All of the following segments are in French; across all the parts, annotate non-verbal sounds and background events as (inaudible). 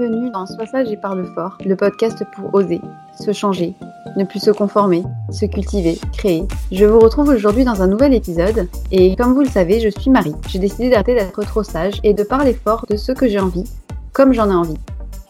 Bienvenue dans Sois sage et parle fort, le podcast pour oser, se changer, ne plus se conformer, se cultiver, créer. Je vous retrouve aujourd'hui dans un nouvel épisode et comme vous le savez, je suis Marie. J'ai décidé d'arrêter d'être trop sage et de parler fort de ce que j'ai envie, comme j'en ai envie.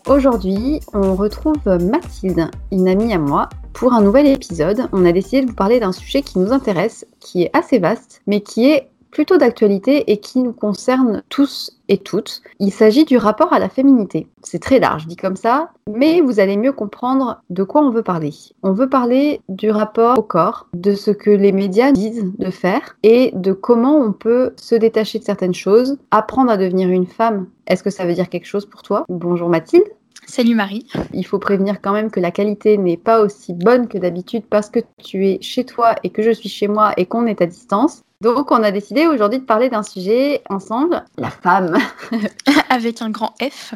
Aujourd'hui, on retrouve Mathilde, une amie à moi, pour un nouvel épisode. On a décidé de vous parler d'un sujet qui nous intéresse, qui est assez vaste, mais qui est plutôt d'actualité et qui nous concerne tous et toutes. Il s'agit du rapport à la féminité. C'est très large dit comme ça, mais vous allez mieux comprendre de quoi on veut parler. On veut parler du rapport au corps, de ce que les médias disent de faire et de comment on peut se détacher de certaines choses, apprendre à devenir une femme. Est-ce que ça veut dire quelque chose pour toi? Bonjour Mathilde. Salut Marie. Il faut prévenir quand même que la qualité n'est pas aussi bonne que d'habitude parce que tu es chez toi et que je suis chez moi et qu'on est à distance. Donc, on a décidé aujourd'hui de parler d'un sujet ensemble, la femme. (laughs) Avec un grand F.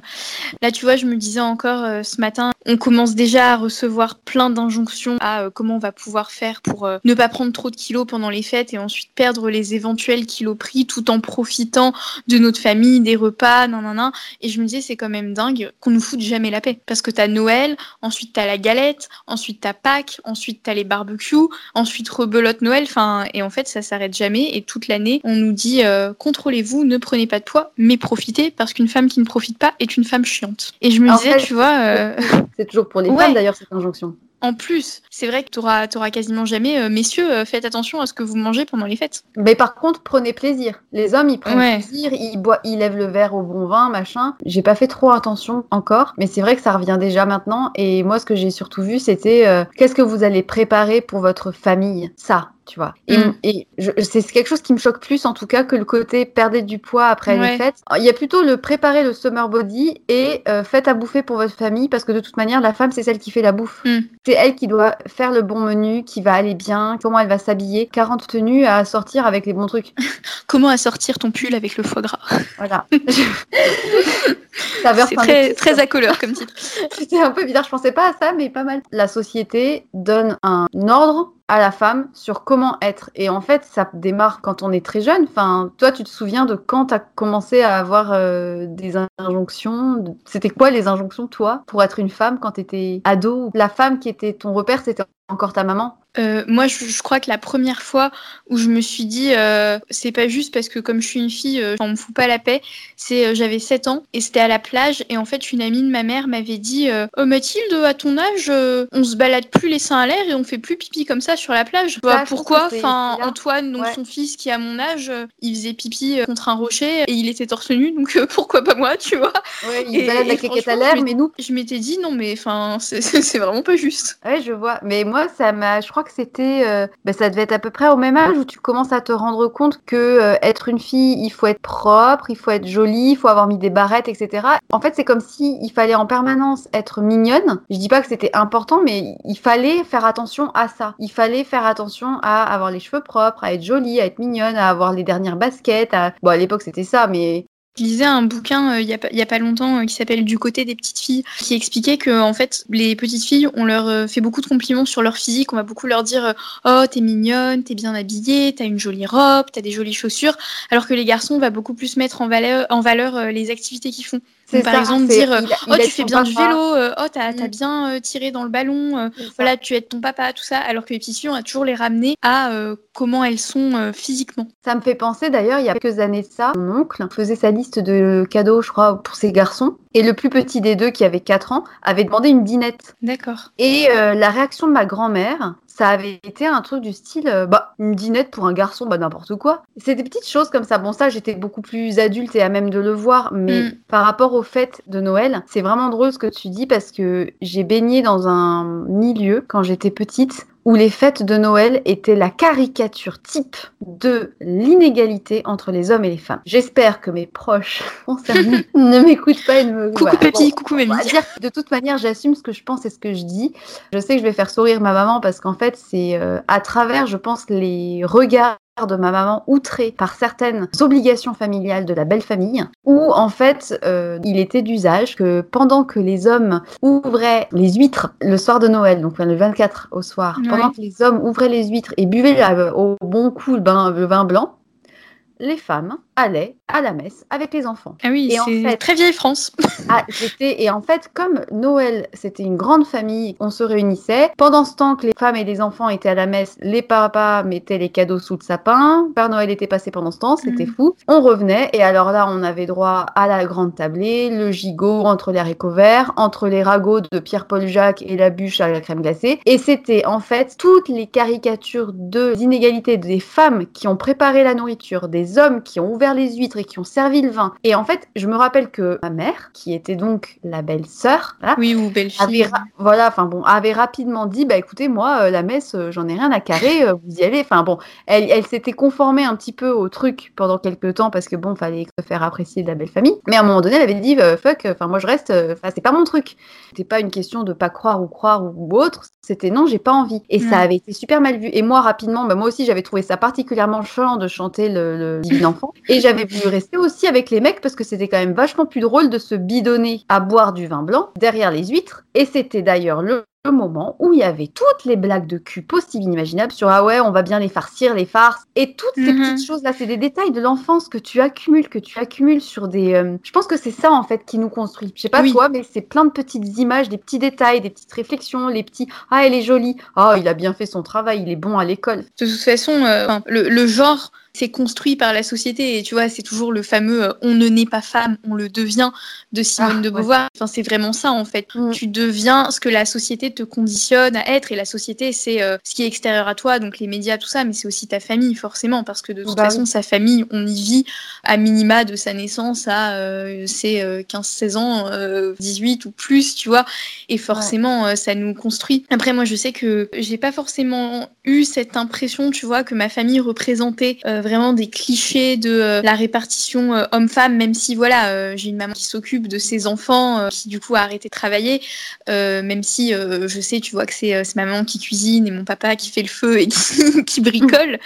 Là, tu vois, je me disais encore euh, ce matin, on commence déjà à recevoir plein d'injonctions à euh, comment on va pouvoir faire pour euh, ne pas prendre trop de kilos pendant les fêtes et ensuite perdre les éventuels kilos pris tout en profitant de notre famille, des repas, nan, nan, nan. Et je me disais, c'est quand même dingue qu'on nous foute jamais la paix. Parce que t'as Noël, ensuite t'as la galette, ensuite t'as Pâques, ensuite t'as les barbecues, ensuite rebelote Noël. Enfin, et en fait, ça s'arrête jamais et toute l'année, on nous dit euh, contrôlez-vous, ne prenez pas de poids, mais profitez parce qu'une femme qui ne profite pas est une femme chiante. Et je me disais, tu vois. Euh, (laughs) c'est toujours pour les femmes d'ailleurs cette injonction. En plus, c'est vrai que tu auras, quasiment jamais, euh, messieurs, euh, faites attention à ce que vous mangez pendant les fêtes. Mais par contre, prenez plaisir. Les hommes, ils prennent plaisir, ils, boivent, ils lèvent le verre au bon vin, machin. J'ai pas fait trop attention encore, mais c'est vrai que ça revient déjà maintenant. Et moi, ce que j'ai surtout vu, c'était euh, qu'est-ce que vous allez préparer pour votre famille? Ça, tu vois. Et, mm. c'est quelque chose qui me choque plus, en tout cas, que le côté perdre du poids après les fêtes. Il y a plutôt le préparer le summer body et euh, faites à bouffer pour votre famille, parce que de toute manière, la femme, c'est celle qui fait la bouffe. Mm. C'est elle qui doit faire le bon menu, qui va aller bien, comment elle va s'habiller. 40 tenues à sortir avec les bons trucs. (laughs) comment assortir ton pull avec le foie gras Voilà. (laughs) (laughs) c'est très, très à couleur comme titre. C'était un peu bizarre, je pensais pas à ça, mais pas mal. La société donne un ordre à la femme sur comment être. Et en fait, ça démarre quand on est très jeune. Enfin, toi, tu te souviens de quand tu as commencé à avoir euh, des injonctions C'était quoi les injonctions, toi, pour être une femme quand tu étais ado? La femme qui était ton repère, c'était encore ta maman? Euh, moi, je, crois que la première fois où je me suis dit, euh, c'est pas juste parce que comme je suis une fille, euh, on me fout pas la paix, c'est j'avais 7 ans et c'était à la plage et en fait une amie de ma mère m'avait dit, oh Mathilde, à ton âge, on se balade plus les seins à l'air et on fait plus pipi comme ça sur la plage. pourquoi? Enfin, Antoine, donc son fils qui a mon âge, il faisait pipi contre un rocher et il était torse nu, donc pourquoi pas moi, tu vois? Ouais, il balade la caquette à l'air, mais nous. Je m'étais dit non mais enfin c'est vraiment pas juste. Ouais, je vois. Mais moi, ça m'a, je crois que c'était, euh, bah, ça devait être à peu près au même âge où tu commences à te rendre compte que euh, être une fille, il faut être propre, il faut être jolie, il faut avoir mis des barrettes, etc. En fait, c'est comme si il fallait en permanence être mignonne. Je dis pas que c'était important, mais il fallait faire attention à ça. Il fallait faire attention à avoir les cheveux propres, à être jolie, à être mignonne, à avoir les dernières baskets. À... Bon, à l'époque, c'était ça, mais je lisais un bouquin euh, il n'y a, pas longtemps euh, qui s'appelle Du côté des petites filles, qui expliquait que en fait les petites filles, on leur euh, fait beaucoup de compliments sur leur physique, on va beaucoup leur dire oh t'es mignonne, t'es bien habillée, t'as une jolie robe, t'as des jolies chaussures, alors que les garçons on va beaucoup plus mettre en valeur, en valeur les activités qu'ils font par exemple dire euh, oh tu fais bien du vélo, euh, oh t'as as mm. bien euh, tiré dans le ballon, voilà tu aides ton papa, tout ça, alors que les petites filles on a toujours les ramener à comment elles sont physiquement. Ça me fait penser d'ailleurs il y a quelques années de ça, mon oncle faisait sa liste de cadeaux je crois pour ses garçons et le plus petit des deux qui avait 4 ans avait demandé une dinette. D'accord. Et la réaction de ma grand-mère ça avait été un truc du style, euh, bah, une dinette pour un garçon, bah, n'importe quoi. C'est des petites choses comme ça. Bon, ça, j'étais beaucoup plus adulte et à même de le voir, mais mm. par rapport au fait de Noël, c'est vraiment drôle ce que tu dis parce que j'ai baigné dans un milieu quand j'étais petite où les fêtes de Noël étaient la caricature type de l'inégalité entre les hommes et les femmes. J'espère que mes proches (laughs) concernés (laughs) ne m'écoutent pas et ne me... Coucou Pépi, coucou Mémie. De toute manière, j'assume ce que je pense et ce que je dis. Je sais que je vais faire sourire ma maman parce qu'en fait, c'est euh, à travers, je pense, les regards de ma maman outrée par certaines obligations familiales de la belle famille, où en fait euh, il était d'usage que pendant que les hommes ouvraient les huîtres le soir de Noël, donc le 24 au soir, pendant que les hommes ouvraient les huîtres et buvaient au bon coup le vin blanc, les femmes allaient à la messe avec les enfants. Ah oui, c'est très vieille France. (laughs) ah, et en fait, comme Noël, c'était une grande famille, on se réunissait. Pendant ce temps que les femmes et les enfants étaient à la messe, les papas mettaient les cadeaux sous le sapin. Père Noël était passé pendant ce temps, c'était mm. fou. On revenait et alors là, on avait droit à la grande tablée, le gigot entre les haricots verts, entre les ragots de Pierre-Paul Jacques et la bûche à la crème glacée. Et c'était en fait toutes les caricatures de inégalités des femmes qui ont préparé la nourriture, des hommes qui ont ouvert les huîtres et qui ont servi le vin. Et en fait, je me rappelle que ma mère, qui était donc la belle-sœur, oui ou belle-fille, voilà, enfin bon, avait rapidement dit, bah écoutez, moi, euh, la messe, euh, j'en ai rien à carrer, euh, vous y allez. Enfin bon, elle, elle s'était conformée un petit peu au truc pendant quelques temps parce que bon, fallait se faire apprécier de la belle famille. Mais à un moment donné, elle avait dit, fuck, enfin moi je reste, enfin c'est pas mon truc. C'était pas une question de pas croire ou croire ou, autre, c'était non, j'ai pas envie. Et ça avait été super mal vu. Et moi rapidement, bah, moi aussi j'avais trouvé ça particulièrement chiant de chanter le, le divin enfant. Et j'avais voulu rester aussi avec les mecs parce que c'était quand même vachement plus drôle de se bidonner à boire du vin blanc derrière les huîtres. Et c'était d'ailleurs le moment où il y avait toutes les blagues de cul possibles inimaginables sur ah ouais on va bien les farcir les farces et toutes ces mhm. petites choses là c'est des détails de l'enfance que tu accumules que tu accumules sur des euh, je pense que c'est ça en fait qui nous construit. Je sais pas toi mais c'est plein de petites images des petits détails des petites réflexions les petits ah elle est jolie! Ah il a bien fait son travail il est bon à l'école. De toute façon euh, le, le genre c'est construit par la société. Et tu vois, c'est toujours le fameux on ne naît pas femme, on le devient de Simone ah, de Beauvoir. Enfin, c'est vraiment ça en fait. Mm. Tu deviens ce que la société te conditionne à être. Et la société, c'est ce qui est extérieur à toi, donc les médias, tout ça, mais c'est aussi ta famille forcément, parce que de toute bah façon, sa famille, on y vit à minima de sa naissance à ses 15-16 ans, 18 ou plus, tu vois. Et forcément, ça nous construit. Après, moi, je sais que j'ai pas forcément eu cette impression, tu vois, que ma famille représentait euh, vraiment des clichés de euh, la répartition euh, homme-femme, même si, voilà, j'ai une maman qui s'occupe de ses enfants, qui du coup a arrêté de travailler, même si je sais, tu vois, que c'est ma maman qui cuisine et mon papa qui fait le feu et (laughs) qui, bricole.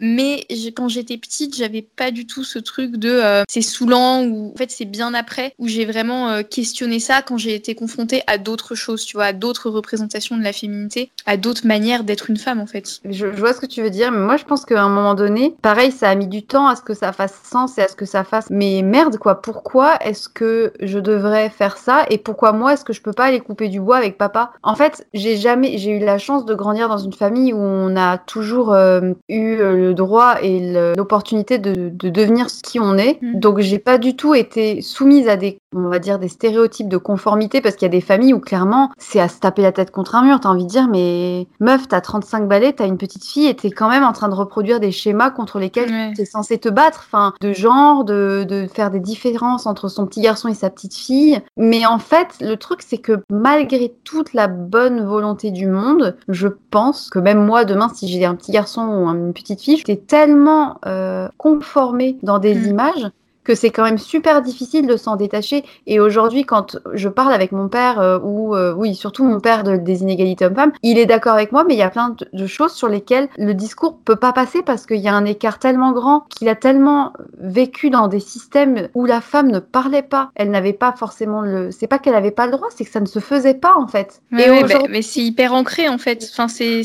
Mais quand j'étais petite, j'avais pas du tout ce truc de c'est saoulant ou en fait c'est bien après où j'ai vraiment questionné ça quand j'ai été confrontée à d'autres choses, tu vois, à d'autres représentations de la féminité, à d'autres manières d'être une femme en fait. Je, vois ce que tu veux dire, mais moi je pense qu'à un moment donné, pareil, ça a mis du temps à ce que ça fasse sens et à ce que ça fasse. Mais merde quoi, pourquoi est-ce que je devrais faire ça et pourquoi moi est-ce que je peux pas aller couper du bois avec papa? En fait, j'ai jamais, j'ai eu la chance de grandir dans une famille où on a toujours euh, eu le droit et l'opportunité de, devenir ce qui on est. Mm. Donc j'ai pas du tout été soumise à des, on va dire, des stéréotypes de conformité parce qu'il y a des familles où clairement c'est à se taper la tête contre un mur. T'as envie de dire mais meuf, t'as 35 balais, t'as une petite fille et t'es quand même en train de reproduire des schémas contre lesquels tu censé te battre, enfin, de genre, de, de, faire des différences entre son petit garçon et sa petite fille. Mais en fait, le truc, c'est que malgré toute la bonne volonté du monde, je pense que même moi, demain, si j'ai un petit garçon ou une petite fille, j'étais tellement euh, conformée dans des mm. images que c'est quand même super difficile de s'en détacher. Et aujourd'hui, quand je parle avec mon père, euh, ou euh, oui, surtout mon père de, des inégalités hommes-femmes, il est d'accord avec moi, mais il y a plein de, choses sur lesquelles le discours peut pas passer parce qu'il y a un écart tellement grand qu'il a tellement vécu dans des systèmes où la femme ne parlait pas. Elle n'avait pas forcément le. C'est pas qu'elle avait pas le droit, c'est que ça ne se faisait pas en fait. mais, mais c'est hyper ancré en fait. Enfin, c'est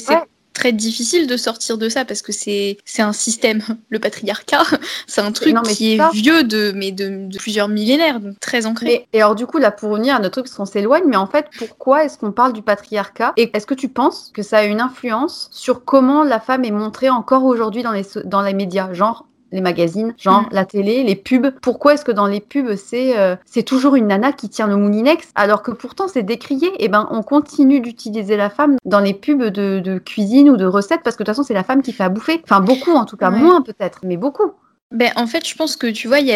très difficile de sortir de ça parce que c'est un système, (laughs) le patriarcat, (laughs) c'est un truc qui est vieux de mais de, plusieurs millénaires, donc très ancré. et alors du coup là pour revenir à notre truc, parce qu'on s'éloigne, mais en fait pourquoi est-ce qu'on parle du patriarcat? Et est-ce que tu penses que ça a une influence sur comment la femme est montrée encore aujourd'hui dans les dans les médias, genre les magazines, genre mm. la télé, les pubs. Pourquoi est-ce que dans les pubs c'est euh, c'est toujours une nana qui tient le moulinex alors que pourtant c'est décrié? Et eh ben on continue d'utiliser la femme dans les pubs de, cuisine ou de recettes parce que de toute façon c'est la femme qui fait à bouffer. Enfin beaucoup en tout cas, moins peut-être, mais beaucoup. Ben, en fait, je pense que tu vois, il y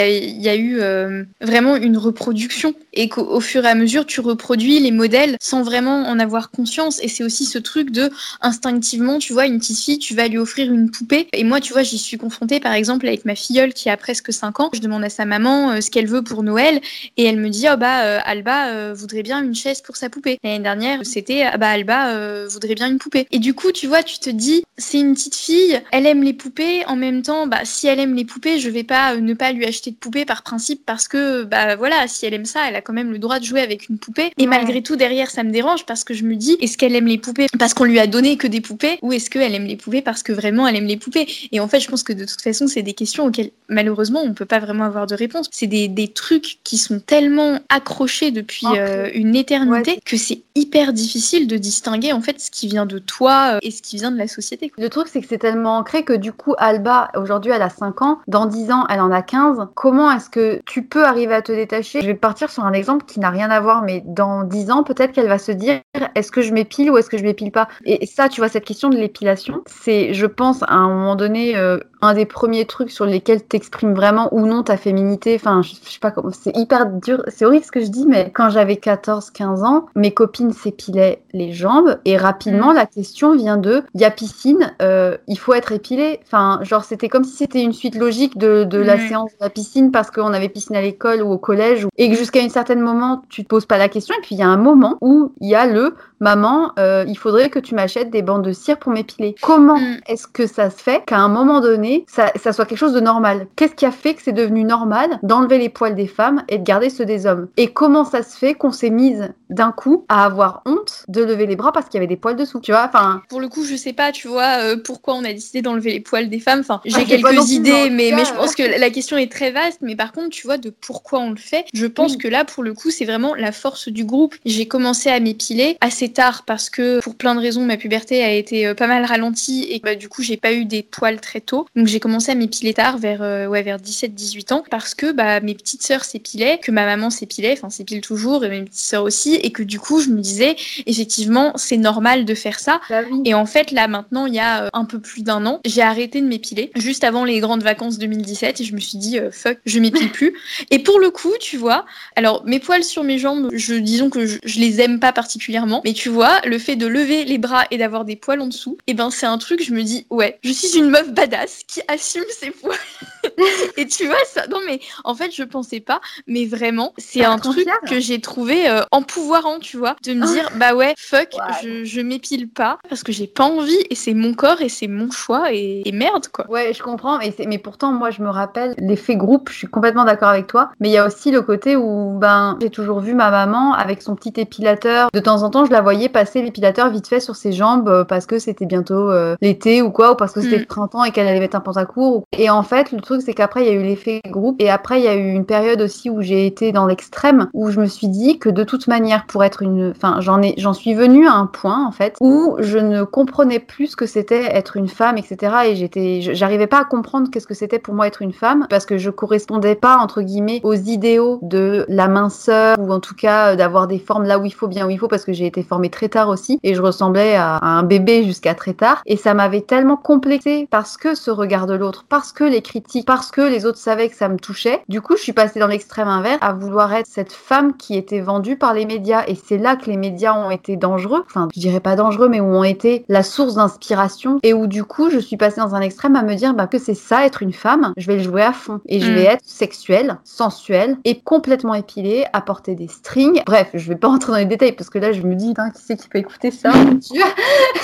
a, eu euh, vraiment une reproduction et qu'au fur et à mesure, tu reproduis les modèles sans vraiment en avoir conscience. Et c'est aussi ce truc de instinctivement, tu vois, une petite fille, tu vas lui offrir une poupée. Et moi, tu vois, j'y suis confrontée par exemple avec ma filleule qui a presque 5 ans. Je demande à sa maman euh, ce qu'elle veut pour Noël et elle me dit, oh bah, euh, Alba voudrait bien une chaise pour sa poupée. L'année dernière, c'était, ah bah, Alba voudrait bien une poupée. Et du coup, tu vois, tu te dis, c'est une petite fille, elle aime les poupées. En même temps, bah, si elle aime les poupées, je vais pas euh, ne pas lui acheter de poupée par principe parce que bah voilà, si elle aime ça, elle a quand même le droit de jouer avec une poupée. Et malgré tout derrière, ça me dérange parce que je me dis est-ce qu'elle aime les poupées parce qu'on lui a donné que des poupées ou est-ce qu'elle aime les poupées parce que vraiment elle aime les poupées? Et en fait, je pense que de toute façon, c'est des questions auxquelles malheureusement on peut pas vraiment avoir de réponse. C'est des, des, trucs qui sont tellement accrochés depuis euh, une éternité que c'est hyper difficile de distinguer en fait ce qui vient de toi euh, et ce qui vient de la société. Le truc c'est que c'est tellement ancré que du coup Alba aujourd'hui elle a 5 ans, dans 10 ans, elle en a 15. Comment est-ce que tu peux arriver à te détacher? Je vais partir sur un exemple qui n'a rien à voir, mais dans 10 ans, peut-être qu'elle va se dire est-ce que je m'épile ou est-ce que je m'épile pas? Et ça, tu vois, cette question de l'épilation, c'est, je pense, à un moment donné, euh, un des premiers trucs sur lesquels t'exprimes vraiment ou non ta féminité. Enfin, je, sais pas comment, c'est hyper dur, c'est horrible ce que je dis, mais quand j'avais 14-15 ans, mes copines s'épilaient les jambes et rapidement, mm. la question vient de il y a piscine, euh, il faut être épilé. Enfin, genre, c'était comme si c'était une suite logique de, de la séance de la piscine parce qu'on avait piscine à l'école ou au collège et que jusqu'à un certain moment, tu te poses pas la question. Et puis, il y a un moment où il y a le maman, euh, il faudrait que tu m'achètes des bandes de cire pour m'épiler. Comment mm. est-ce que ça se fait qu'à un moment donné, ça, soit quelque chose de normal Qu'est-ce qui a fait que c'est devenu normal d'enlever les poils des femmes et de garder ceux des hommes? Et comment ça se fait qu'on s'est mise d'un coup à avoir honte de lever les bras parce qu'il y avait des poils dessous? Tu vois Enfin. Pour le coup, je sais pas, tu vois, euh, pourquoi on a décidé d'enlever les poils des femmes. Enfin, j'ai quelques idées, mais, mais je pense que la question est très vaste. Mais par contre, tu vois, de pourquoi on le fait, je pense que là, pour le coup, c'est vraiment la force du groupe. J'ai commencé à m'épiler assez tard parce que pour plein de raisons, ma puberté a été euh, pas mal ralentie et bah, du coup, j'ai pas eu des poils très tôt. Donc j'ai commencé à m'épiler tard, vers, euh, ouais, vers 17-18 ans, parce que bah, mes petites sœurs s'épilaient, que ma maman s'épilait, enfin s'épile toujours, et mes petites sœurs aussi, et que du coup je me disais, effectivement, c'est normal de faire ça. Bah oui. Et en fait, là maintenant, il y a euh, un peu plus d'un an, j'ai arrêté de m'épiler, juste avant les grandes vacances 2017, et je me suis dit, euh, fuck, je m'épile (laughs) plus. Et pour le coup, tu vois, alors mes poils sur mes jambes, je, disons que je, je les aime pas particulièrement, mais tu vois, le fait de lever les bras et d'avoir des poils en dessous, et ben c'est un truc, je me dis, ouais, je suis une meuf badass qui assume ses poils. (laughs) et tu vois ça, non mais en fait je pensais pas, mais vraiment c'est Ah, un truc fière que j'ai trouvé euh, empouvoirant, tu vois, de me dire (laughs) bah ouais fuck, je, je m'épile pas parce que j'ai pas envie et c'est mon corps et c'est mon choix et, et merde quoi. Ouais, je comprends, mais, c'est- mais pourtant, moi, je me rappelle l'effet groupe, je suis complètement d'accord avec toi, mais il y a aussi le côté où, ben, j'ai toujours vu ma maman avec son petit épilateur. De temps en temps, je la voyais passer l'épilateur vite fait sur ses jambes euh, parce que c'était bientôt euh, l'été ou quoi, ou parce que c'était Mm. le printemps et qu'elle allait mettre un pantacourt. ou- Et en fait, le truc, c'est qu'après, il y a eu l'effet groupe, et après, il y a eu une période aussi où j'ai été dans l'extrême, où je me suis dit que de toute manière, pour être une, enfin, j'en ai, j'en suis venue à un point, en fait, où je ne comprenais plus ce que c'était être une femme, etc. Et j'arrivais pas à comprendre qu'est-ce que c'était pour moi être une femme, parce que je correspondais pas, entre guillemets, aux idéaux de la minceur, ou en tout cas, euh, d'avoir des formes là où il faut, bien où il faut, parce que j'ai été formée très tard aussi, et je ressemblais à un bébé jusqu'à très tard. Et ça m'avait tellement complexé, parce que ce regard de l'autre, parce que les critiques, parce que les autres savaient que ça me touchait. Du coup, je suis passée dans l'extrême inverse, à vouloir être cette femme qui était vendue par les médias. Et c'est là que les médias ont été dangereux. Enfin, je dirais pas dangereux, mais où ont été la source d'inspiration. Et où du coup, je suis passée dans un extrême à me dire bah, que c'est ça, être une femme. Je vais le jouer à fond. Et je Mm. vais être sexuelle, sensuelle et complètement épilée, à porter des strings. Bref, je vais pas rentrer dans les détails parce que là, je me dis, qui c'est qui peut écouter ça? (laughs)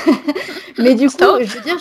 (laughs) Mais du coup, je veux dire,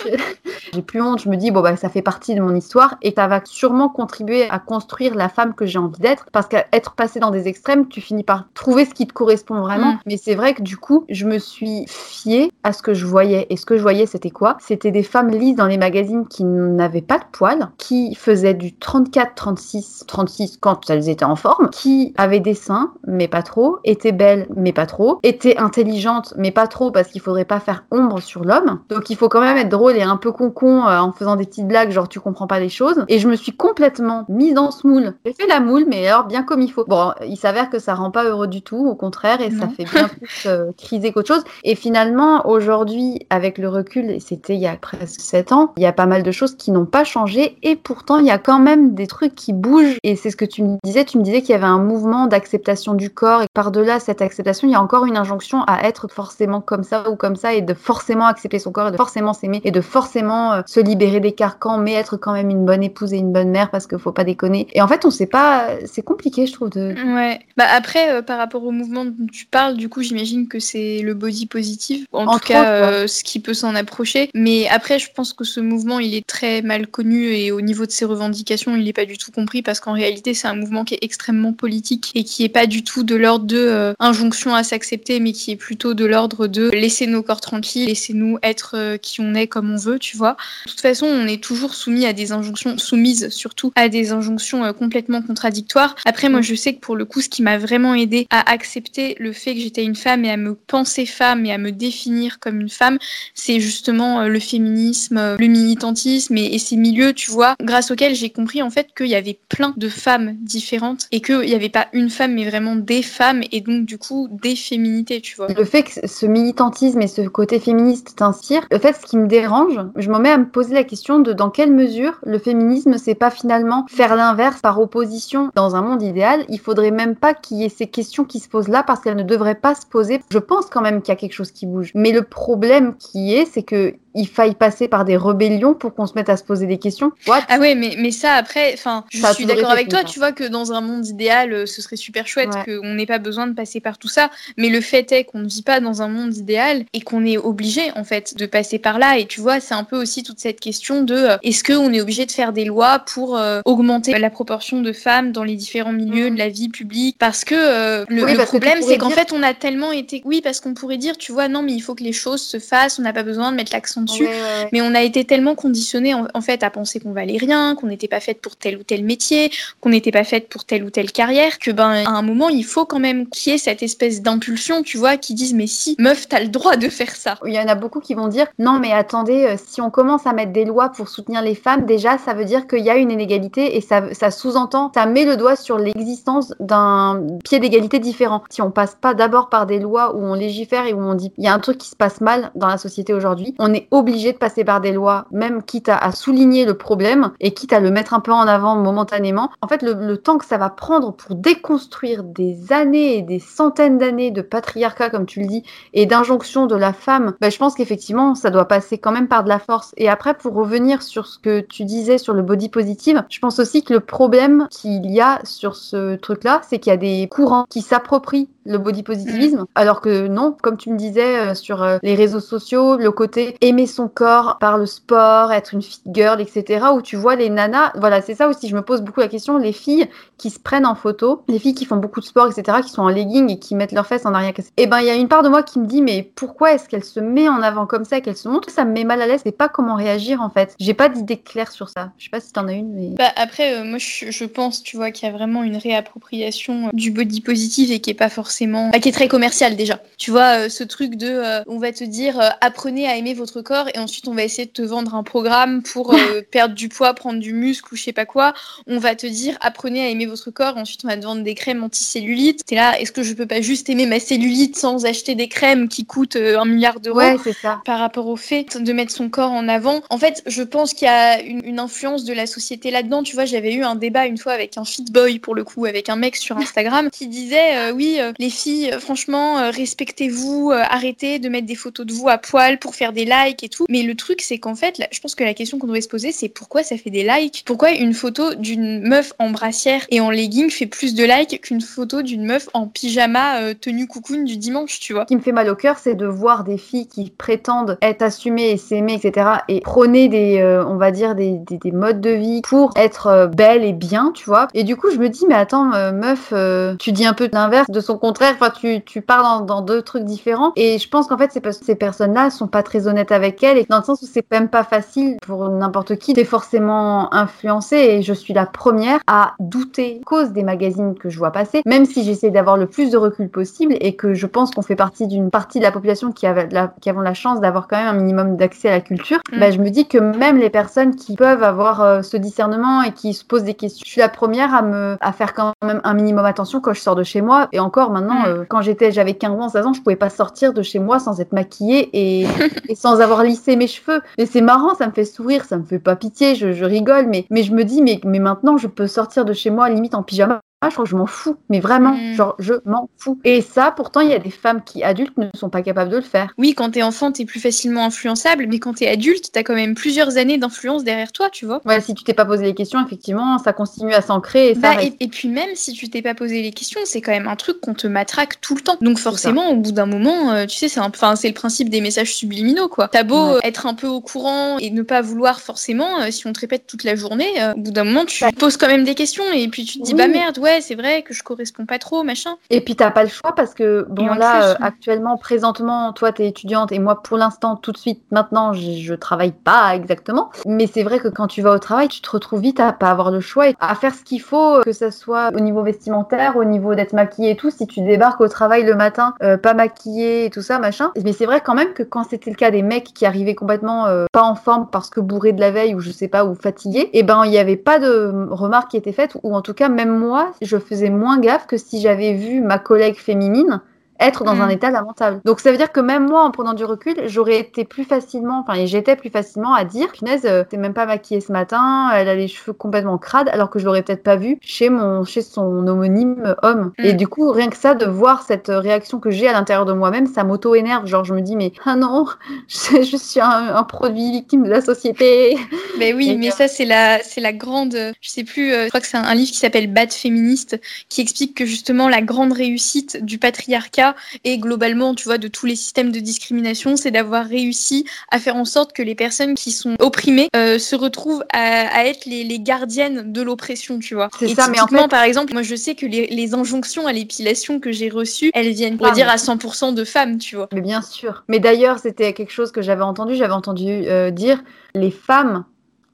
j'ai plus honte. Je me dis, bon, bah, ça fait partie de mon histoire et ça va sûrement contribuer à construire la femme que j'ai envie d'être. Parce qu'à être passé dans des extrêmes, tu finis par trouver ce qui te correspond vraiment. Mm. Mais c'est vrai que du coup, je me suis fiée à ce que je voyais. Et ce que je voyais, c'était quoi? C'était des femmes lisses dans les magazines qui n'avaient pas de poils, qui faisaient du 34, 36, 36 quand elles étaient en forme, qui avaient des seins, mais pas trop, étaient belles, mais pas trop, étaient intelligentes, mais pas trop, parce qu'il faudrait pas faire ombre sur l'homme. Donc il faut quand même être drôle et un peu con-con euh, en faisant des petites blagues, genre tu comprends pas les choses. Et je me suis complètement mise dans ce moule. J'ai fait la moule, mais alors bien comme il faut. Bon, il s'avère que ça rend pas heureux du tout, au contraire, et ça fait bien (laughs) plus euh, criser qu'autre chose. Et finalement, aujourd'hui, avec le recul, et c'était il y a presque 7 ans, il y a pas mal de choses qui n'ont pas changé, et pourtant il y a quand même des trucs qui bougent. Et c'est ce que tu me disais, tu me disais qu'il y avait un mouvement d'acceptation du corps, et par-delà cette acceptation, il y a encore une injonction à être forcément comme ça ou comme ça, et de forcément accepter son corps, et de forcément s'aimer, et de forcément euh, se libérer des carcans, mais être quand même une bonne épouse et une bonne mère, parce qu'il faut pas déconner. Et en fait, on sait pas, c'est compliqué, je trouve, de... Ouais. Bah après, euh, par rapport au mouvement dont tu parles, du coup, j'imagine que c'est le body positive. En tout cas, euh, ce qui peut s'en approcher. Mais après, je pense que ce mouvement, il est très mal connu et au niveau de ses revendications, il n'est pas du tout compris parce qu'en réalité, c'est un mouvement qui est extrêmement politique et qui est pas du tout de l'ordre de euh, injonction à s'accepter, mais qui est plutôt de l'ordre de laisser nos corps tranquilles, laissez-nous être qui on est comme on veut, tu vois. De toute façon, on est toujours soumis à des injonctions, soumises surtout à des injonctions euh, complètement contradictoires. Après, moi, je sais que pour le coup, ce qui m'a vraiment aidé à accepter le fait que j'étais une femme et à me penser femme et à me définir comme une femme, c'est justement euh, le féminisme, euh, le militantisme et, et ces milieux, tu vois, grâce auxquels j'ai compris en fait qu'il y avait plein de femmes différentes et qu'il n'y avait pas une femme, mais vraiment des femmes et donc du coup des féminités, tu vois. Le fait que ce militantisme et ce côté féministe t'inspire, le fait ce qui me dérange, je m'en mets à me poser la question dans quelle mesure le féminisme c'est pas finalement faire l'inverse par opposition. Dans un monde idéal, il faudrait même pas qu'il y ait ces questions qui se posent là parce qu'elles ne devraient pas se poser. Je pense quand même qu'il y a quelque chose qui bouge. Mais le problème qui est, c'est que il faille passer par des rébellions pour qu'on se mette à se poser des questions. What? Ah ouais, mais, mais ça après, enfin, je Ça suis d'accord avec toi, ça. tu vois que dans un monde idéal, euh, ce serait super chouette Ouais. qu'on n'ait pas besoin de passer par tout ça, mais le fait est qu'on ne vit pas dans un monde idéal et qu'on est obligé en fait de passer par là et tu vois, c'est un peu aussi toute cette question de euh, est-ce qu'on est obligé de faire des lois pour euh, augmenter la proportion de femmes dans les différents milieux Mhm. de la vie publique? Parce que euh, le, Oui, le parce que tu problème c'est qu'en dire- fait on a tellement été oui parce qu'on pourrait dire tu vois non mais il faut que les choses se fassent, on n'a pas besoin de mettre l'accent dessus. Mais on a été tellement conditionnés en, fait à penser qu'on valait rien, qu'on n'était pas faite pour tel ou tel métier, qu'on n'était pas faite pour telle ou telle carrière, que ben à un moment il faut quand même qu'il y ait cette espèce d'impulsion, tu vois, qui disent mais si meuf t'as le droit de faire ça. Il y en a beaucoup qui vont dire non mais attendez, euh, si on commence à mettre des lois pour soutenir les femmes, déjà ça veut dire qu'il y a une inégalité et ça, ça sous-entend, ça met le doigt sur l'existence d'un pied d'égalité différent. Si on passe pas d'abord par des lois où on légifère et où on dit il y a un truc qui se passe mal dans la société aujourd'hui, on est obligé de passer par des lois, même quitte à, souligner le problème et quitte à le mettre un peu en avant momentanément. En fait, le, temps que ça va prendre pour déconstruire des années et des centaines d'années de patriarcat, comme tu le dis, et d'injonction de la femme, ben, je pense qu'effectivement, ça doit passer quand même par de la force. Et après, pour revenir sur ce que tu disais sur le body positive, je pense aussi que le problème qu'il y a sur ce truc-là, c'est qu'il y a des courants qui s'approprient le body positivisme, mm. alors que non, comme tu me disais euh, sur euh, les réseaux sociaux, le côté aimer son corps par le sport, être une fit girl, etc., où tu vois les nanas, voilà, c'est ça aussi, je me pose beaucoup la question, les filles qui se prennent en photo, les filles qui font beaucoup de sport, etc., qui sont en legging et qui mettent leurs fesses en arrière. Et eh ben, il y a une part de moi qui me dit, mais pourquoi est-ce qu'elle se met en avant comme ça, qu'elle se montre Ça me met mal à l'aise, et pas comment réagir en fait. J'ai pas d'idée claire sur ça. Je sais pas si t'en as une, mais. Bah, après, euh, moi, je, je, pense, tu vois, qu'il y a vraiment une réappropriation du body positive et qui est pas forcément bah, qui est très commercial déjà. Tu vois, euh, ce truc de, euh, on va te dire, euh, apprenez à aimer votre corps et ensuite on va essayer de te vendre un programme pour (laughs) perdre du poids, prendre du muscle ou je sais pas quoi. On va te dire, apprenez à aimer votre corps et ensuite on va te vendre des crèmes anti-cellulite. T'es là, est-ce que je peux pas juste aimer ma cellulite sans acheter des crèmes qui coûtent un milliard d'euros ouais, par rapport au fait de mettre son corps en avant? En fait, je pense qu'il y a une, une, influence de la société là-dedans. Tu vois, j'avais eu un débat une fois avec un fit boy pour le coup, avec un mec sur Instagram qui disait, oui, les filles, euh, franchement, euh, respectez-vous, euh, arrêtez de mettre des photos de vous à poil pour faire des likes et tout. Mais le truc, c'est qu'en fait, je pense que la question qu'on devrait se poser, c'est pourquoi ça fait des likes? Pourquoi une photo d'une meuf en brassière et en legging fait plus de likes qu'une photo d'une meuf en pyjama tenue coucoune du dimanche, tu vois? Ce qui me fait mal au cœur, c'est de voir des filles qui prétendent être assumées et s'aimer, etc. et prôner des, on va dire, des, des, modes de vie pour être belle et bien, tu vois. Et du coup, je me dis, mais attends, meuf, tu dis un peu l'inverse de son contraire. Enfin, tu, tu pars dans, deux trucs différents. Et je pense qu'en fait, ces personnes-là sont pas très honnêtes avec elles. Et dans le sens où c'est même pas facile pour n'importe qui, t'es forcément influencé. Et je suis la première à douter cause des magazines que je vois passer, même si j'essaie d'avoir le plus de recul possible et que je pense qu'on fait partie d'une partie de la population qui, avait la, qui avons la chance d'avoir quand même un minimum d'accès à la culture. Mm. Bah, je me dis que même les personnes qui peuvent avoir euh, ce discernement et qui se posent des questions, je suis la première à me à faire quand même un minimum attention quand je sors de chez moi. Et encore maintenant, mm. euh, quand j'étais, j'avais 15 ans, 16 ans, je pouvais pas sortir de chez moi sans être maquillée et, (laughs) sans avoir lissé mes cheveux. Et c'est marrant, ça me fait sourire, ça me fait pas pitié, je, je rigole, mais, mais je me dis, mais, mais maintenant, je peux sortir de chez moi limite en pyjama je crois que je m'en fous, mais vraiment, mm. genre, je m'en fous. Et ça, pourtant, il y a des femmes qui, adultes, ne sont pas capables de le faire. Oui, quand t'es enfant, t'es plus facilement influençable, mais quand t'es adulte, t'as quand même plusieurs années d'influence derrière toi, tu vois. Ouais, si tu t'es pas posé les questions, effectivement, ça continue à s'ancrer. Et, bah, et, puis même si tu t'es pas posé les questions, c'est quand même un truc qu'on te matraque tout le temps. Donc forcément, au bout d'un moment, euh, tu sais, c'est le principe des messages subliminaux, quoi. T'as beau euh, être un peu au courant et ne pas vouloir forcément, euh, si on te répète toute la journée, au bout d'un moment, tu poses quand même des questions et puis tu te dis, bah merde, ouais, c'est vrai que je correspond pas trop, machin. Et puis t'as pas le choix parce que bon là euh, actuellement présentement toi t'es étudiante et moi pour l'instant tout de suite maintenant je, travaille pas exactement. Mais c'est vrai que quand tu vas au travail tu te retrouves vite à pas avoir le choix et à faire ce qu'il faut que ça soit au niveau vestimentaire, au niveau d'être maquillée et tout. Si tu débarques au travail le matin euh, pas maquillée et tout ça machin. Mais c'est vrai quand même que quand c'était le cas des mecs qui arrivaient complètement euh, pas en forme parce que bourrés de la veille ou je sais pas ou fatigués, et eh ben il y avait pas de remarques qui étaient faites ou en tout cas même moi je faisais moins gaffe que si j'avais vu ma collègue féminine être dans un mm. état lamentable. Donc ça veut dire que même moi, en prenant du recul, j'aurais été plus facilement, enfin j'étais plus facilement à dire, punaise, euh, t'es même pas maquillée ce matin, elle a les cheveux complètement crades, alors que je l'aurais peut-être pas vu chez mon, chez son homonyme homme. Mm. Et du coup, rien que ça, de voir cette réaction que j'ai à l'intérieur de moi-même, ça m'auto-énerve. Genre je me dis mais ah non, (laughs) je, je suis un, produit victime de la société. Mais oui, mais ça c'est la, c'est la grande, je sais plus, euh, je crois que c'est un, un livre qui s'appelle Bad féministe qui explique que justement la grande réussite du patriarcat et globalement, tu vois, de tous les systèmes de discrimination, c'est d'avoir réussi à faire en sorte que les personnes qui sont opprimées euh, se retrouvent à, être les, gardiennes de l'oppression, tu vois. C'est ça, mais en fait... par exemple, moi je sais que les, injonctions à l'épilation que j'ai reçues, elles viennent, pour dire, à 100% de femmes, tu vois. Mais bien sûr. Mais d'ailleurs, c'était quelque chose que j'avais entendu, j'avais entendu euh, dire, les femmes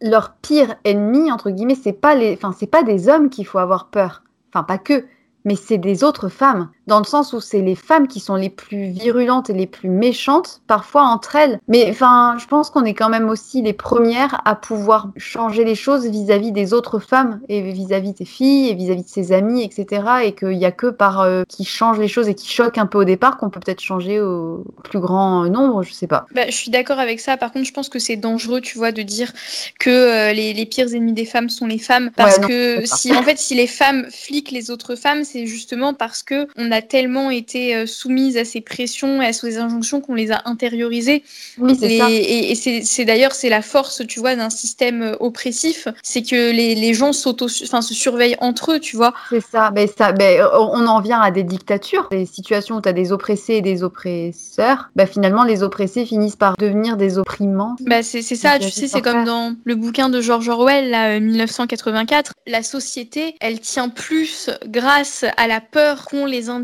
leur pire ennemi entre guillemets, c'est pas les, enfin c'est pas des hommes qu'il faut avoir peur. Enfin pas que, mais c'est des autres femmes dans le sens où c'est les femmes qui sont les plus virulentes et les plus méchantes, parfois entre elles. Mais enfin, je pense qu'on est quand même aussi les premières à pouvoir changer les choses vis-à-vis des autres femmes et vis-à-vis des filles et vis-à-vis de ses amis, etc. Et qu'il n'y a que par euh, qui change les choses et qui choque un peu au départ qu'on peut peut-être changer au plus grand nombre, je sais pas. Bah, je suis d'accord avec ça. Par contre, je pense que c'est dangereux, tu vois, de dire que euh, les, les, pires ennemis des femmes sont les femmes, parce que si en fait si les femmes fliquent les autres femmes, c'est justement parce que on a tellement été euh, soumise à ces pressions et à ces injonctions qu'on les a intériorisées. Oui, c'est ça. Et, c'est d'ailleurs c'est la force, tu vois, d'un système euh, oppressif, c'est que les, les gens s'auto, enfin, se surveillent entre eux, tu vois. C'est ça. Mais ça, mais on en vient à des dictatures, des situations où tu as des oppressés et des oppresseurs. Bah, finalement, les oppressés finissent par devenir des opprimants. Bah, c'est ça, tu sais, c'est comme dans le bouquin de George Orwell, là, 1984. Euh, la société, elle tient plus grâce à la peur qu'ont les individus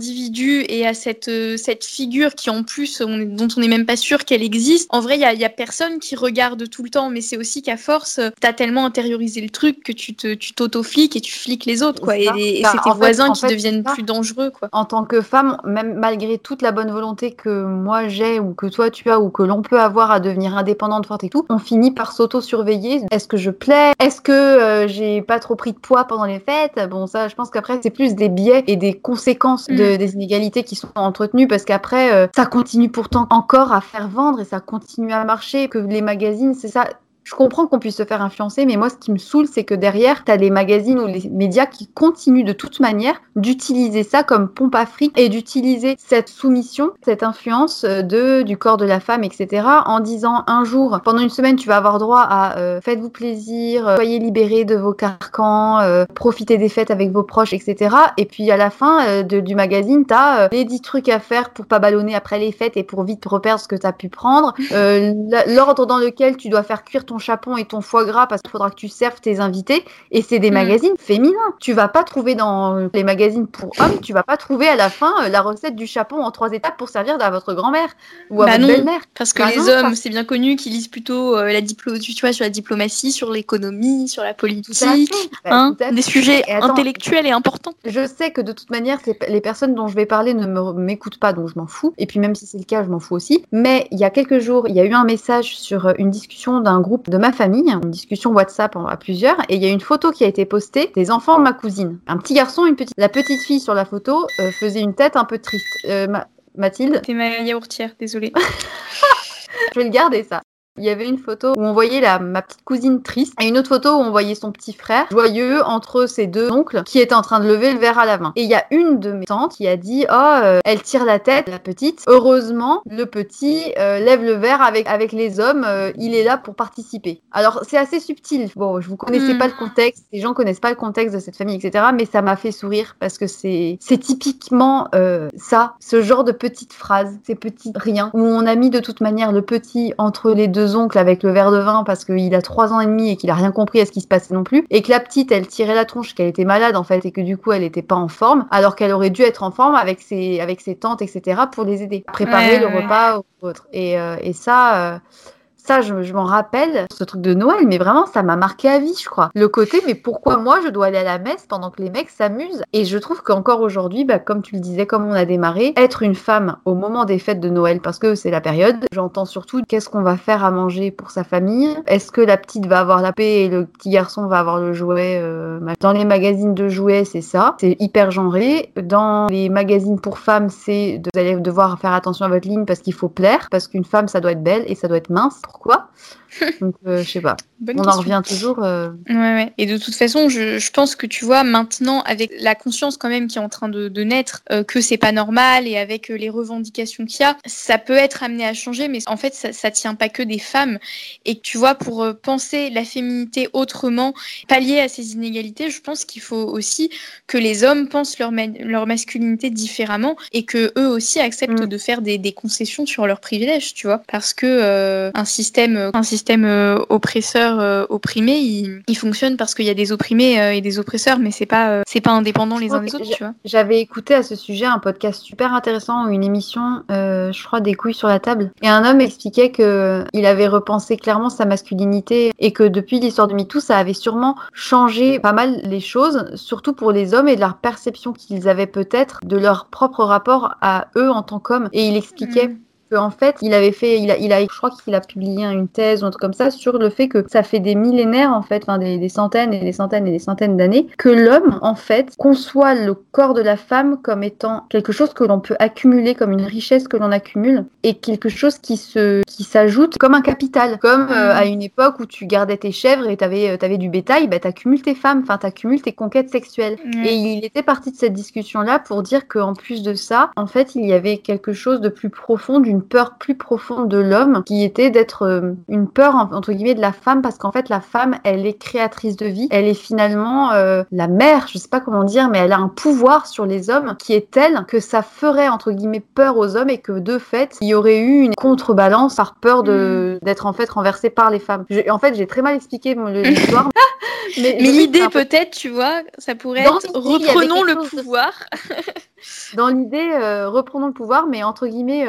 et à cette, euh, cette figure qui en plus, dont on n'est même pas sûr qu'elle existe, en vrai, il n'y a, a, personne qui regarde tout le temps, mais c'est aussi qu'à force, tu as tellement intériorisé le truc que tu t'auto-fliques et tu fliques les autres, quoi. Et, c'est tes voisins qui deviennent plus dangereux, quoi. En tant que femme, même malgré toute la bonne volonté que moi j'ai ou que toi tu as ou que l'on peut avoir à devenir indépendante, forte et tout, on finit par s'auto-surveiller. Est-ce que je plais? Est-ce que euh, j'ai pas trop pris de poids pendant les fêtes? Bon, ça, je pense qu'après, c'est plus des biais et des conséquences de, des inégalités qui sont entretenues parce qu'après, euh, ça continue pourtant encore à faire vendre et ça continue à marcher. Que les magazines, c'est ça je comprends qu'on puisse se faire influencer, mais moi, ce qui me saoule, c'est que derrière, tu as les magazines ou les médias qui continuent de toute manière d'utiliser ça comme pompe à fric et d'utiliser cette soumission, cette influence euh, de, du corps de la femme, etc., en disant un jour, pendant une semaine, tu vas avoir droit à euh, faites-vous plaisir, euh, soyez libérés de vos carcans, profitez des fêtes avec vos proches, etc. Et puis à la fin du magazine, tu as les 10 trucs à faire pour pas ballonner après les fêtes et pour vite reperdre ce que tu as pu prendre, l'ordre dans lequel tu dois faire cuire ton chapon et ton foie gras parce qu'il faudra que tu serves tes invités. Et c'est des mm. magazines féminins. Tu vas pas trouver dans les magazines pour hommes, tu vas pas trouver à la fin euh, la recette du chapon en trois étapes pour servir à votre grand-mère ou à bah votre belle-mère. Parce que bah les hommes, c'est bien connu qu'ils lisent plutôt euh, la diplo tu vois, sur la diplomatie, sur l'économie, sur la politique, bah, hein, des sujets intellectuels et importants. Je sais que de toute manière, les personnes dont je vais parler ne m'écoutent pas, donc je m'en fous. Et puis même si c'est le cas, je m'en fous aussi. Mais il y a quelques jours, il y a eu un message sur euh, une discussion d'un groupe de ma famille, une discussion WhatsApp à plusieurs, et il y a une photo qui a été postée des enfants de ma cousine. Un petit garçon, une petite. La petite fille sur la photo euh, faisait une tête un peu triste. Euh, Mathilde C'est ma yaourtière, désolée. (laughs) Je vais le garder ça il y avait une photo où on voyait la, ma petite cousine triste et une autre photo où on voyait son petit frère joyeux entre ses deux oncles qui étaient en train de lever le verre à la main. Et il y a une de mes tantes qui a dit Oh, euh, elle tire la tête, la petite. Heureusement, le petit euh, lève le verre avec, avec les hommes, euh, il est là pour participer. Alors, c'est assez subtil. Bon, je vous connaissais hmm. pas le contexte, les gens connaissent pas le contexte de cette famille, etc. Mais ça m'a fait sourire parce que c'est typiquement ça, ce genre de petites phrases, ces petits riens où on a mis de toute manière le petit entre les deux oncles avec le verre de vin parce qu'il a trois ans et demi et qu'il a rien compris à ce qui se passait non plus, et que la petite, elle tirait la tronche, qu'elle était malade en fait, et que du coup, elle n'était pas en forme, alors qu'elle aurait dû être en forme avec ses, avec ses tantes, etc., pour les aider, à préparer le repas ou autre. Et, euh, et ça, euh, ça, je, m'en rappelle, ce truc de Noël, mais vraiment, ça m'a marqué à vie, je crois. Le côté, mais pourquoi moi, je dois aller à la messe pendant que les mecs s'amusent? Et je trouve qu'encore aujourd'hui, bah, comme tu le disais, comme on a démarré, être une femme au moment des fêtes de Noël, parce que c'est la période, j'entends surtout qu'est-ce qu'on va faire à manger pour sa famille? Est-ce que la petite va avoir la paix et le petit garçon va avoir le jouet euh, Dans les magazines de jouets, c'est ça. C'est hyper genré. Dans les magazines pour femmes, c'est de, vous allez devoir faire attention à votre ligne parce qu'il faut plaire, parce qu'une femme, ça doit être belle et ça doit être mince pourquoi? (laughs) Donc, euh, je sais pas. on en revient toujours. Euh, ouais, ouais. Et de toute façon, je, je, pense que tu vois, maintenant, avec la conscience quand même qui est en train de, de naître, euh, que c'est pas normal et avec les revendications qu'il y a, ça peut être amené à changer, mais en fait, ça, ça tient pas que des femmes. Et tu vois, pour penser la féminité autrement, pallier à ces inégalités, je pense qu'il faut aussi que les hommes pensent leur, leur masculinité différemment et que eux aussi acceptent mm. de faire des, des, concessions sur leurs privilèges, tu vois. Parce que un système, un système système euh, oppresseur euh, opprimé, il, fonctionne parce qu'il y a des opprimés euh, et des oppresseurs, mais c'est pas c'est pas indépendant les uns des autres, tu vois. J'avais écouté à ce sujet un podcast super intéressant ou une émission, je crois des couilles sur la table, et un homme expliquait que il avait repensé clairement sa masculinité et que depuis l'histoire du MeToo, ça avait sûrement changé pas mal les choses, surtout pour les hommes et de leur perception qu'ils avaient peut-être de leur propre rapport à eux en tant qu'hommes. Et il expliquait mm en fait, il avait fait, il a, il a, je crois qu'il a publié une thèse ou un truc comme ça sur le fait que ça fait des millénaires, en fait, enfin des, centaines et des centaines et des centaines d'années, que l'homme, en fait, conçoit le corps de la femme comme étant quelque chose que l'on peut accumuler, comme une richesse que l'on accumule, et quelque chose qui se, qui s'ajoute comme un capital, comme euh, à une époque où tu gardais tes chèvres et t'avais, euh, avais du bétail, bah t'accumules tes femmes, enfin t'accumules tes conquêtes sexuelles. Et il était parti de cette discussion-là pour dire qu'en plus de ça, en fait, il y avait quelque chose de plus profond d'une peur plus profonde de l'homme qui était d'être euh, une peur entre guillemets de la femme parce qu'en fait la femme elle est créatrice de vie, elle est finalement euh, la mère, je sais pas comment dire, mais elle a un pouvoir sur les hommes qui est tel que ça ferait entre guillemets peur aux hommes et que de fait il y aurait eu une contrebalance par peur de mm. d'être en fait renversée par les femmes. en fait j'ai très mal expliqué (laughs) l'histoire. mais, mais l'idée peut-être tu vois ça pourrait être reprenons le pouvoir. dans l'idée euh, reprenons le pouvoir mais entre guillemets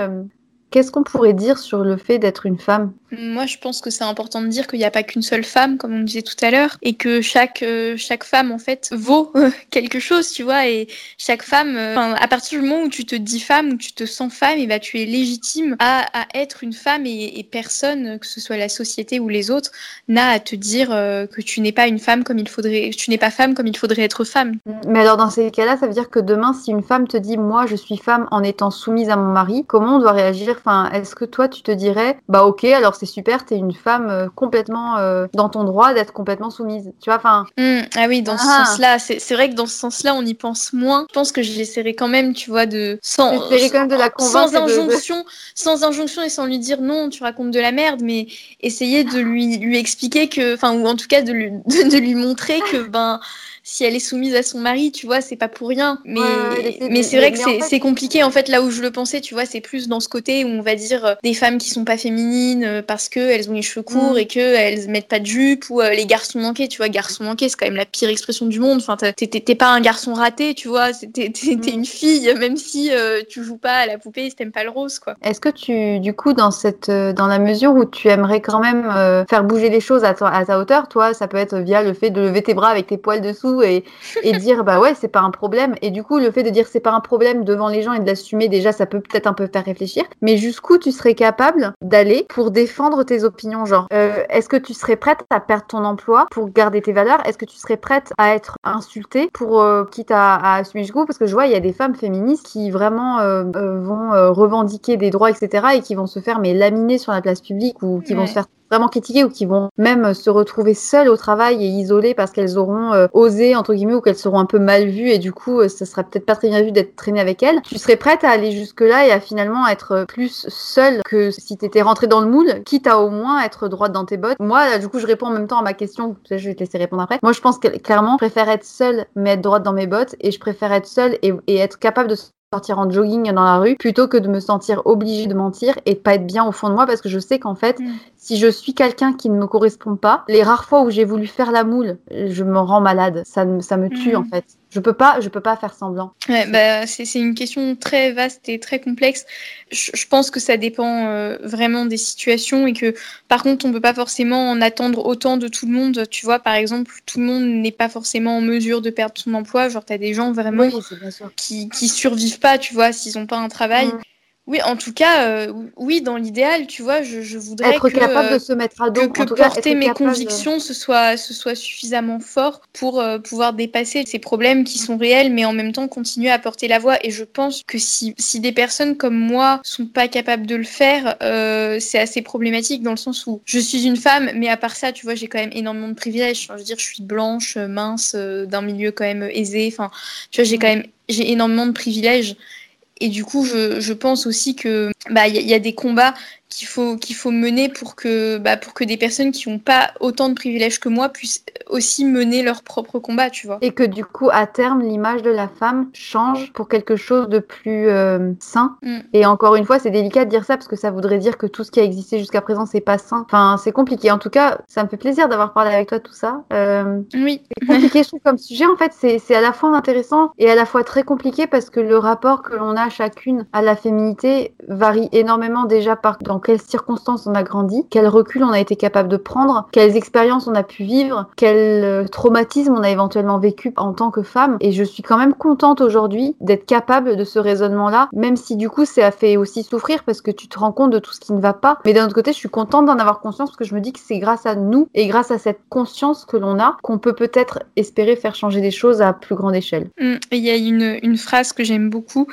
Qu'est-ce qu'on pourrait dire sur le fait d'être une femme? Moi, je pense que c'est important de dire qu'il n'y a pas qu'une seule femme, comme on disait tout à l'heure, et que chaque, euh, chaque femme, en fait, vaut euh, (laughs) quelque chose, tu vois, et chaque femme, euh, à partir du moment où tu te dis femme, où tu te sens femme, et bah, tu es légitime à, à être une femme, et, personne, que ce soit la société ou les autres, n'a à te dire que tu n'es pas une femme comme il faudrait, tu n'es pas femme comme il faudrait être femme. Mais alors, dans ces cas-là, ça veut dire que demain, si une femme te dit, moi, je suis femme en étant soumise à mon mari, comment on doit réagir? Enfin, est-ce que toi, tu te dirais, bah ok, alors c'est super, t'es une femme euh, complètement euh, dans ton droit d'être complètement soumise. Tu vois, enfin. Mmh, ah oui, dans ce ah. sens-là, c'est vrai que dans ce sens-là, on y pense moins. Je pense que j'essaierai quand même, tu vois, de sans, quand même de la sans injonction, sans injonction et sans lui dire non, tu racontes de la merde, mais essayer de lui lui expliquer que, enfin, ou en tout cas de lui (laughs) de lui montrer que ben si elle est soumise à son mari, tu vois, c'est pas pour rien. Mais, mais c'est vrai que c'est compliqué. En fait, là où je le pensais, tu vois, c'est plus dans ce côté où on va dire euh, des femmes qui sont pas féminines euh, parce qu'elles ont les cheveux courts mm. et qu'elles mettent pas de jupe ou euh, les garçons manqués, tu vois. Garçon manqué, c'est quand même la pire expression du monde. Enfin, t'es pas un garçon raté, tu vois. T'es mm. une fille, même si tu joues pas à la poupée et t'aimes pas le rose, quoi. Est-ce que tu, du coup, dans, cette, dans la mesure où tu aimerais quand même faire bouger les choses à, à ta hauteur, toi, ça peut être via le fait de lever tes bras avec tes poils dessous (laughs) et, dire bah ouais c'est pas un problème. Et du coup le fait de dire c'est pas un problème devant les gens et de l'assumer déjà ça peut peut-être un peu faire réfléchir. Mais jusqu'où tu serais capable d'aller pour défendre tes opinions genre euh, est-ce que tu serais prête à perdre ton emploi pour garder tes valeurs? Est-ce que tu serais prête à être insultée pour euh, quitte à, à assumer jusqu'où? Parce que je vois il y a des femmes féministes qui vraiment euh, vont revendiquer des droits etc et qui vont se faire mais laminer sur la place publique ou qui vont se faire vraiment critiquées ou qui vont même se retrouver seules au travail et isolées parce qu'elles auront euh, osé, entre guillemets, ou qu'elles seront un peu mal vues et du coup, euh, ça sera peut-être pas très bien vu d'être traînée avec elles. Tu serais prête à aller jusque-là et à finalement être plus seule que si tu étais rentrée dans le moule, quitte à au moins être droite dans tes bottes? Moi, du coup, je réponds en même temps à ma question, je vais te laisser répondre après. Moi, je pense que clairement, je préfère être seule mais être droite dans mes bottes et je préfère être seule et, et être capable de sortir en jogging dans la rue plutôt que de me sentir obligée de mentir et de pas être bien au fond de moi parce que je sais qu'en fait mm. Si je suis quelqu'un qui ne me correspond pas les rares fois où j'ai voulu faire la moule je me rends malade ça, ça me tue mm. en fait je peux pas, je peux pas faire semblant. Ouais, bah, c'est une question très vaste et très complexe. Je, je pense que ça dépend euh, vraiment des situations et que par contre on peut pas forcément en attendre autant de tout le monde. Tu vois, par exemple, tout le monde n'est pas forcément en mesure de perdre son emploi. Genre, as des gens vraiment qui, qui survivent pas, tu vois, s'ils ont pas un travail. Mm Oui, en tout cas, euh, oui, dans l'idéal, tu vois, je, je voudrais être que, capable de se mettre à dos, que, en que tout porter mes capable de- convictions ce soit, ce soit suffisamment fort pour euh, pouvoir dépasser ces problèmes qui sont réels, mais en même temps continuer à porter la voix. Et je pense que si, si des personnes comme moi sont pas capables de le faire, euh, c'est assez problématique dans le sens où je suis une femme, mais à part ça, tu vois, j'ai quand même énormément de privilèges. Enfin, je veux dire, je suis blanche, mince, euh, d'un milieu quand même aisé. Enfin, tu vois, j'ai quand même j'ai énormément de privilèges. Et du coup, je, pense aussi que bah y a des combats qu'il faut qu'il faut mener pour que bah, pour que des personnes qui n'ont pas autant de privilèges que moi puissent aussi mener leur propre combat, tu vois. Et que du coup, à terme, l'image de la femme change pour quelque chose de plus euh, sain. Mm. Et encore une fois, c'est délicat de dire ça parce que ça voudrait dire que tout ce qui a existé jusqu'à présent, c'est pas sain. Enfin, c'est compliqué. En tout cas, ça me fait plaisir d'avoir parlé avec toi de tout ça. Euh, Oui. c'est compliqué, je trouve, comme sujet. En fait, c'est c'est à la fois intéressant et à la fois très compliqué parce que le rapport que l'on a chacune à la féminité varie énormément déjà par dans quelles circonstances on a grandi, quel recul on a été capable de prendre, quelles expériences on a pu vivre, quel euh, traumatisme on a éventuellement vécu en tant que femme. Et je suis quand même contente aujourd'hui d'être capable de ce raisonnement-là, même si du coup ça a fait aussi souffrir parce que tu te rends compte de tout ce qui ne va pas. Mais d'un autre côté, je suis contente d'en avoir conscience parce que je me dis que c'est grâce à nous et grâce à cette conscience que l'on a qu'on peut peut-être espérer faire changer des choses à plus grande échelle. Mm. Il y a une, phrase que j'aime beaucoup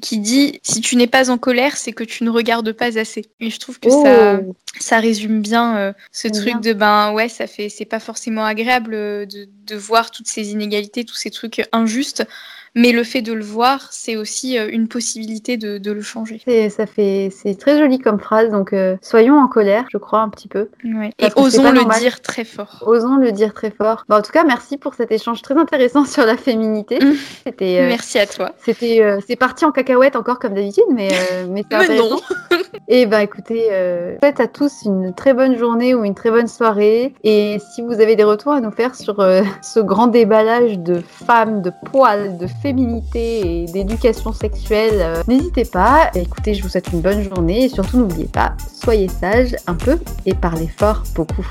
qui dit Si tu n'es pas en colère, c'est que tu ne regardes pas assez. Je trouve que ça, Oh. ça résume bien euh, ce truc de ben ouais, ça fait c'est pas forcément agréable euh, de, de voir toutes ces inégalités, tous ces trucs injustes, mais le fait de le voir, c'est aussi euh, une possibilité de, de le changer. C'est, ça fait, c'est très joli comme phrase, donc euh, soyons en colère, je crois un petit peu. Ouais. Et osons le normal. dire très fort. Osons le dire très fort. Bah, en tout cas, merci pour cet échange très intéressant (laughs) sur la féminité. Mm. C'était, euh, Merci à toi. c'était, euh, c'est parti en cacahuète encore comme d'habitude, mais, mais (laughs) Mais non. Et (laughs) ben écoutez, souhaite à tous une très bonne journée ou une très bonne soirée. Et si vous avez des retours à nous faire sur ce grand déballage de femmes, de poils, de féminité et d'éducation sexuelle, euh, n'hésitez pas. Écoutez, je vous souhaite une bonne journée et surtout n'oubliez pas, soyez sages un peu et parlez fort beaucoup.